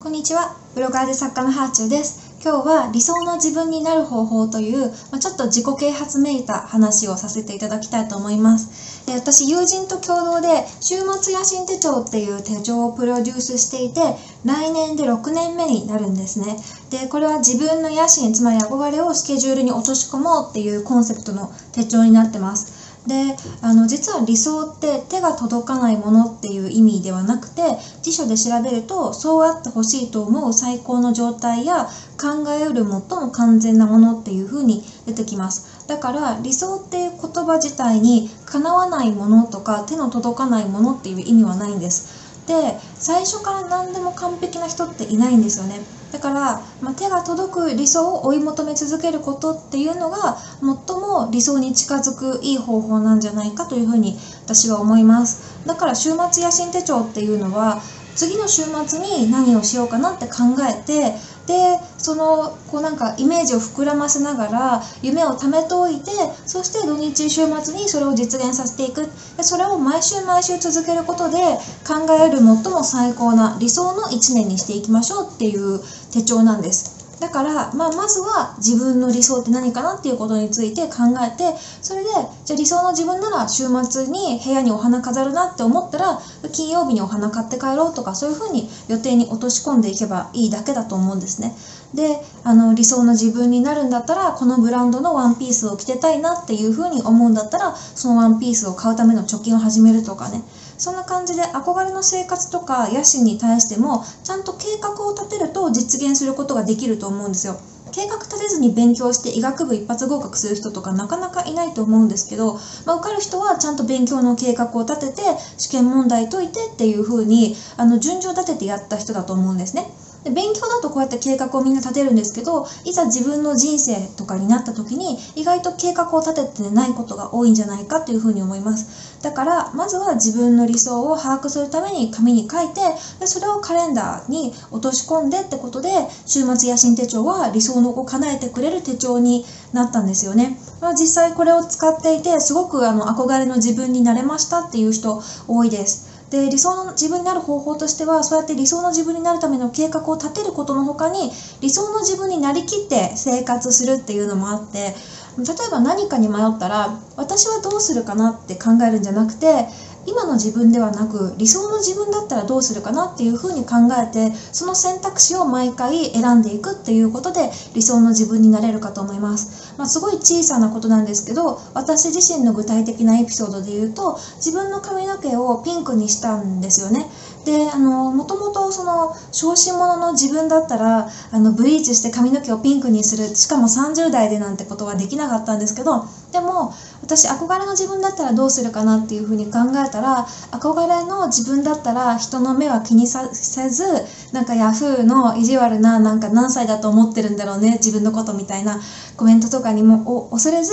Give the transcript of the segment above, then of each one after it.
こんにちは。ブロガーで作家のハーチューです。今日は理想の自分になる方法という、まあ、ちょっと自己啓発めいた話をさせていただきたいと思います。で私、友人と共同で週末野心手帳っていう手帳をプロデュースしていて、来年で6年目になるんですね。で、これは自分の野心、つまり憧れをスケジュールに落とし込もうっていうコンセプトの手帳になってます。であの実は理想って手が届かないものっていう意味ではなくて辞書で調べるとそうあってほしいと思う最高の状態や考えうる最も完全なものっていうふうに出てきます。だから理想っていう言葉自体にかなわないものとか手の届かないものっていう意味はないんです。で最初から何でも完璧な人っていないんですよね。だから、まあ、手が届く理想を追い求め続けることっていうのが最も理想に近づくいい方法なんじゃないかというふうに私は思います。だから週末野心手帳っていうのは次の週末に何をしようかなって考えてでそのこうなんかイメージを膨らませながら夢を貯めておいてそして土日週末にそれを実現させていく。でそれを毎週毎週続けることで考える最も最高な理想の1年にしていきましょうっていう手帳なんです。だから、まあ、まずは自分の理想って何かなっていうことについて考えてそれでじゃ理想の自分なら週末に部屋にお花飾るなって思ったら金曜日にお花買って帰ろうとかそういうふうに予定に落とし込んでいけばいいだけだと思うんですね。であの理想の自分になるんだったらこのブランドのワンピースを着てたいなっていうふうに思うんだったらそのワンピースを買うための貯金を始めるとかね。そんな感じで憧れの生活とか野心に対してもちゃんと計画を立てると実現することができると思うんですよ。計画立てずに勉強して医学部一発合格する人とかなかなかいないと思うんですけど、まあ、受かる人はちゃんと勉強の計画を立てて試験問題解いてっていう風にあの順序立ててやった人だと思うんですね。で勉強だとこうやって計画をみんな立てるんですけどいざ自分の人生とかになった時に意外と計画を立ててないことが多いんじゃないかというふうに思います。だからまずは自分の理想を把握するために紙に書いてでそれをカレンダーに落とし込んでってことで週末野心手帳は理想のを叶えてくれる手帳になったんですよね、まあ、実際これを使っていてすごくあの憧れの自分になれましたっていう人多いです。で理想の自分になる方法としてはそうやって理想の自分になるための計画を立てることの他に理想の自分になりきって生活するっていうのもあって例えば何かに迷ったら私はどうするかなって考えるんじゃなくて今の自分ではなく理想の自分だったらどうするかなっていうふうに考えてその選択肢を毎回選んでいくっていうことで理想の自分になれるかと思います、まあ、すごい小さなことなんですけど私自身の具体的なエピソードで言うと自分の髪の毛をピンクにしたんですよね。であのもともとその小心者の自分だったらあのブリーチして髪の毛をピンクにするしかも30代でなんてことはできなかったんですけどでも私憧れの自分だったらどうするかなっていうふうに考えたら憧れの自分だったら人の目は気にさせずなんかヤフーの意地悪ななんか何歳だと思ってるんだろうね自分のことみたいなコメントとかにもお恐れず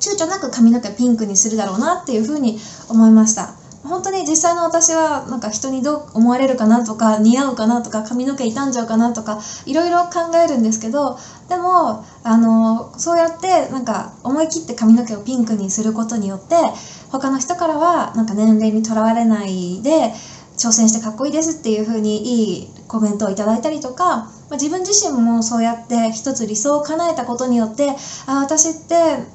躊躇なく髪の毛ピンクにするだろうなっていうふうに思いました。本当に実際の私はなんか人にどう思われるかなとか似合うかなとか髪の毛傷んじゃうかなとかいろいろ考えるんですけどでもあのそうやってなんか思い切って髪の毛をピンクにすることによって他の人からはなんか年齢にとらわれないで挑戦してかっこいいですっていう風にいいコメントをいただいたりとか、まあ、自分自身もそうやって一つ理想を叶えたことによってあ私って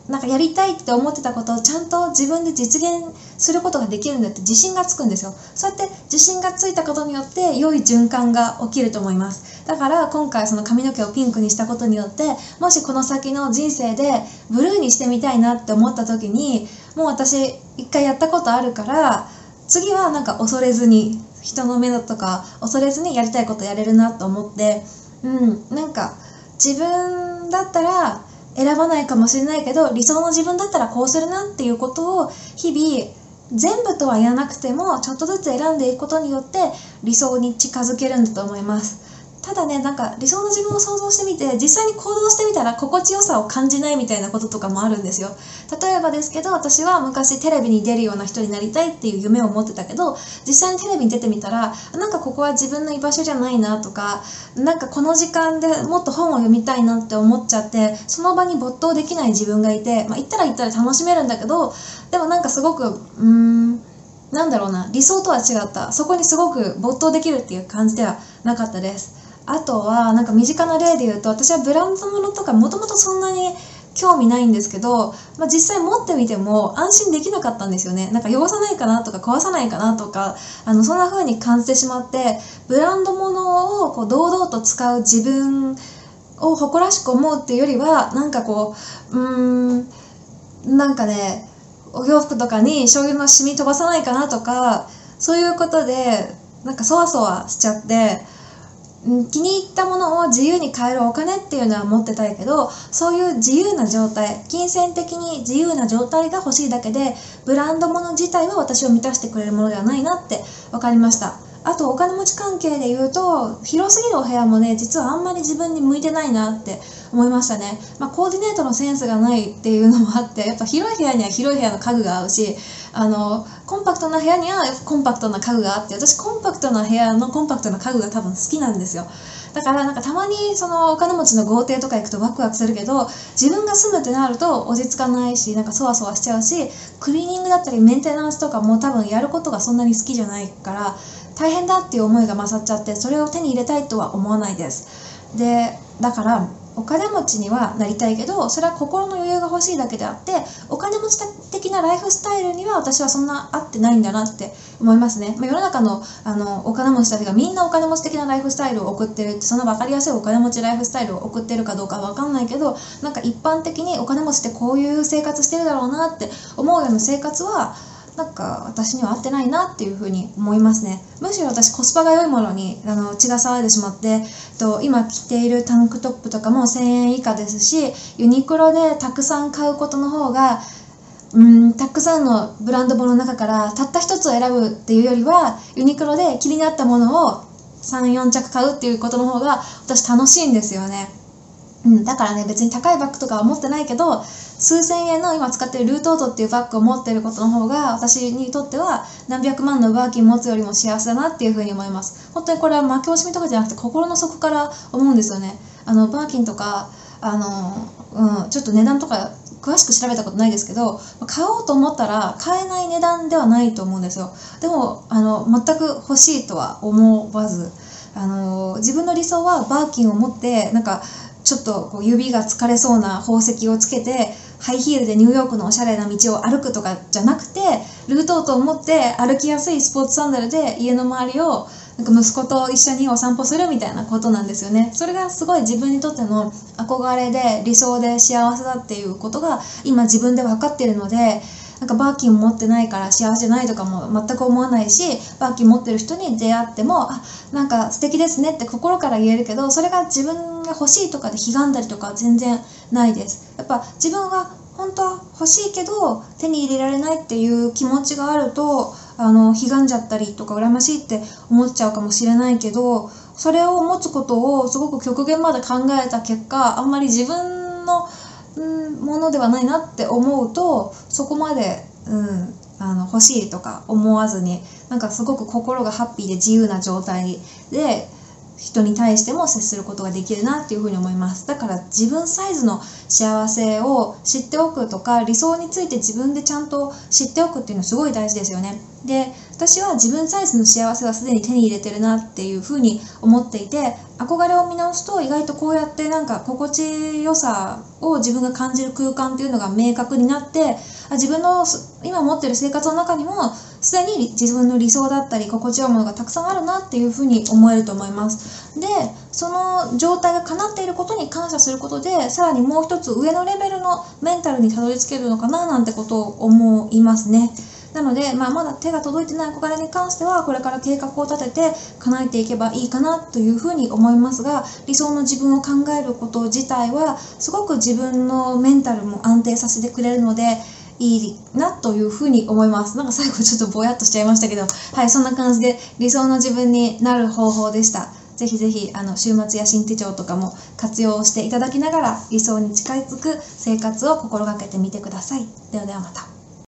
なんかやりたいって思ってたことをちゃんと自分で実現することができるんだって自信がつくんですよ。そうやって自信がついたことによって良い循環が起きると思います。だから今回その髪の毛をピンクにしたことによってもしこの先の人生でブルーにしてみたいなって思った時にもう私一回やったことあるから次はなんか恐れずに人の目だとか恐れずにやりたいことやれるなと思ってうんなんか自分だったら選ばないかもしれないけど理想の自分だったらこうするなっていうことを日々全部とは言わなくてもちょっとずつ選んでいくことによって理想に近づけるんだと思います。ただねなんか理想の自分を想像してみて実際に行動してみたら心地よさを感じないみたいなこととかもあるんですよ。例えばですけど私は昔テレビに出るような人になりたいっていう夢を持ってたけど実際にテレビに出てみたらなんかここは自分の居場所じゃないなとかなんかこの時間でもっと本を読みたいなって思っちゃってその場に没頭できない自分がいて、まあ、行ったら行ったら楽しめるんだけどでもなんかすごくうーんなんだろうな理想とは違った。そこにすごく没頭できるっていう感じではなかったです。あとはなんか身近な例で言うと私はブランド物とかもともとそんなに興味ないんですけど、まあ、実際持ってみても安心できなかったんですよね。なんか汚さないかなとか壊さないかなとかあのそんな風に感じてしまってブランド物をこう堂々と使う自分を誇らしく思うっていうよりはなんかこううーんなんかねお洋服とかに醤油の染み飛ばさないかなとかそういうことでなんかそわそわしちゃって気に入ったものを自由に買えるお金っていうのは持ってたいけどそういう自由な状態金銭的に自由な状態が欲しいだけでブランド物自体は私を満たしてくれるものではないなって分かりました。あとお金持ち関係で言うと広すぎるお部屋もね実はあんまり自分に向いてないなって思いましたね、まあ、コーディネートのセンスがないっていうのもあってやっぱ広い部屋には広い部屋の家具が合うしあのコンパクトな部屋にはコンパクトな家具があって私コンパクトな部屋のコンパクトな家具が多分好きなんですよ。だからなんかたまにそのお金持ちの豪邸とか行くとワクワクするけど自分が住むってなると落ち着かないしなんかそわそわしちゃうしクリーニングだったりメンテナンスとかも多分やることがそんなに好きじゃないから大変だっていう思いが勝っちゃってそれを手に入れたいとは思わないです。でだからお金持ちにはなりたいけどそれは心の余裕が欲しいだけであってお金持ち的なライフスタイルには私はそんな合ってないんだなって思いますね、まあ、世の中のあのお金持ちたちがみんなお金持ち的なライフスタイルを送ってるってそんな分かりやすいお金持ちライフスタイルを送ってるかどうか分かんないけどなんか一般的にお金持ちってこういう生活してるだろうなって思うような生活はなんか私には合ってないなっていうふうに思いますね。むしろ私コスパが良いものにあの血が騒いでしまってと今着ているタンクトップとかも1000円以下ですしユニクロでたくさん買うことの方がうんたくさんのブランド物の中からたった一つを選ぶっていうよりはユニクロで気になったものを34着買うっていうことの方が私楽しいんですよね、うん、だからね別に高いバッグとかは持ってないけど数千円の今使ってるルートートっていうバッグを持ってることの方が私にとっては何百万のバーキン持つよりも幸せだなっていうふうに思います。本当にこれは負け惜しみとかじゃなくて心の底から思うんですよね。あのバーキンとかあの、うん、ちょっと値段とか詳しく調べたことないですけど買おうと思ったら買えない値段ではないと思うんですよ。でもあの全く欲しいとは思わずあの自分の理想はバーキンを持ってなんかちょっとこう指が疲れそうな宝石をつけてハイヒールでニューヨークのおしゃれな道を歩くとかじゃなくてルートートを持って歩きやすいスポーツサンダルで家の周りをなんか息子と一緒にお散歩するみたいなことなんですよね。それがすごい自分にとっての憧れで理想で幸せだっていうことが今自分で分かっているのでなんかバーキン持ってないから幸せないとかも全く思わないしバーキン持ってる人に出会ってもあなんか素敵ですねって心から言えるけどそれが自分が欲しいとかで悲願だりとか全然ないです。やっぱ自分が本当は欲しいけど手に入れられないっていう気持ちがあるとあの悲願じゃったりとか羨ましいって思っちゃうかもしれないけどそれを持つことをすごく極限まで考えた結果あんまり自分のうんものではないなって思うとそこまで、うん、あの欲しいとか思わずになんかすごく心がハッピーで自由な状態で人に対しても接することができるなっていうふうに思います。だから自分サイズの幸せを知っておくとか理想について自分でちゃんと知っておくっていうのはすごい大事ですよね。で私は自分サイズの幸せはすでに手に入れてるなっていうふうに思っていて憧れを見直すと意外とこうやってなんか心地よさを自分が感じる空間っていうのが明確になって自分の今持ってる生活の中にもすでに自分の理想だったり心地よいものがたくさんあるなっていうふうに思えると思います。でその状態が叶っていることに感謝することでさらにもう一つ上のレベルのメンタルにたどり着けるのかななんてことを思いますね。なので、まあ、まだ手が届いてない憧れに関してはこれから計画を立てて叶えていけばいいかなというふうに思いますが理想の自分を考えること自体はすごく自分のメンタルも安定させてくれるのでいいなというふうに思います。なんか最後ちょっとぼやっとしちゃいましたけど、はい、そんな感じで理想の自分になる方法でした。ぜひぜひあの週末や新手帳とかも活用していただきながら理想に近づく生活を心がけてみてください。ではではまた。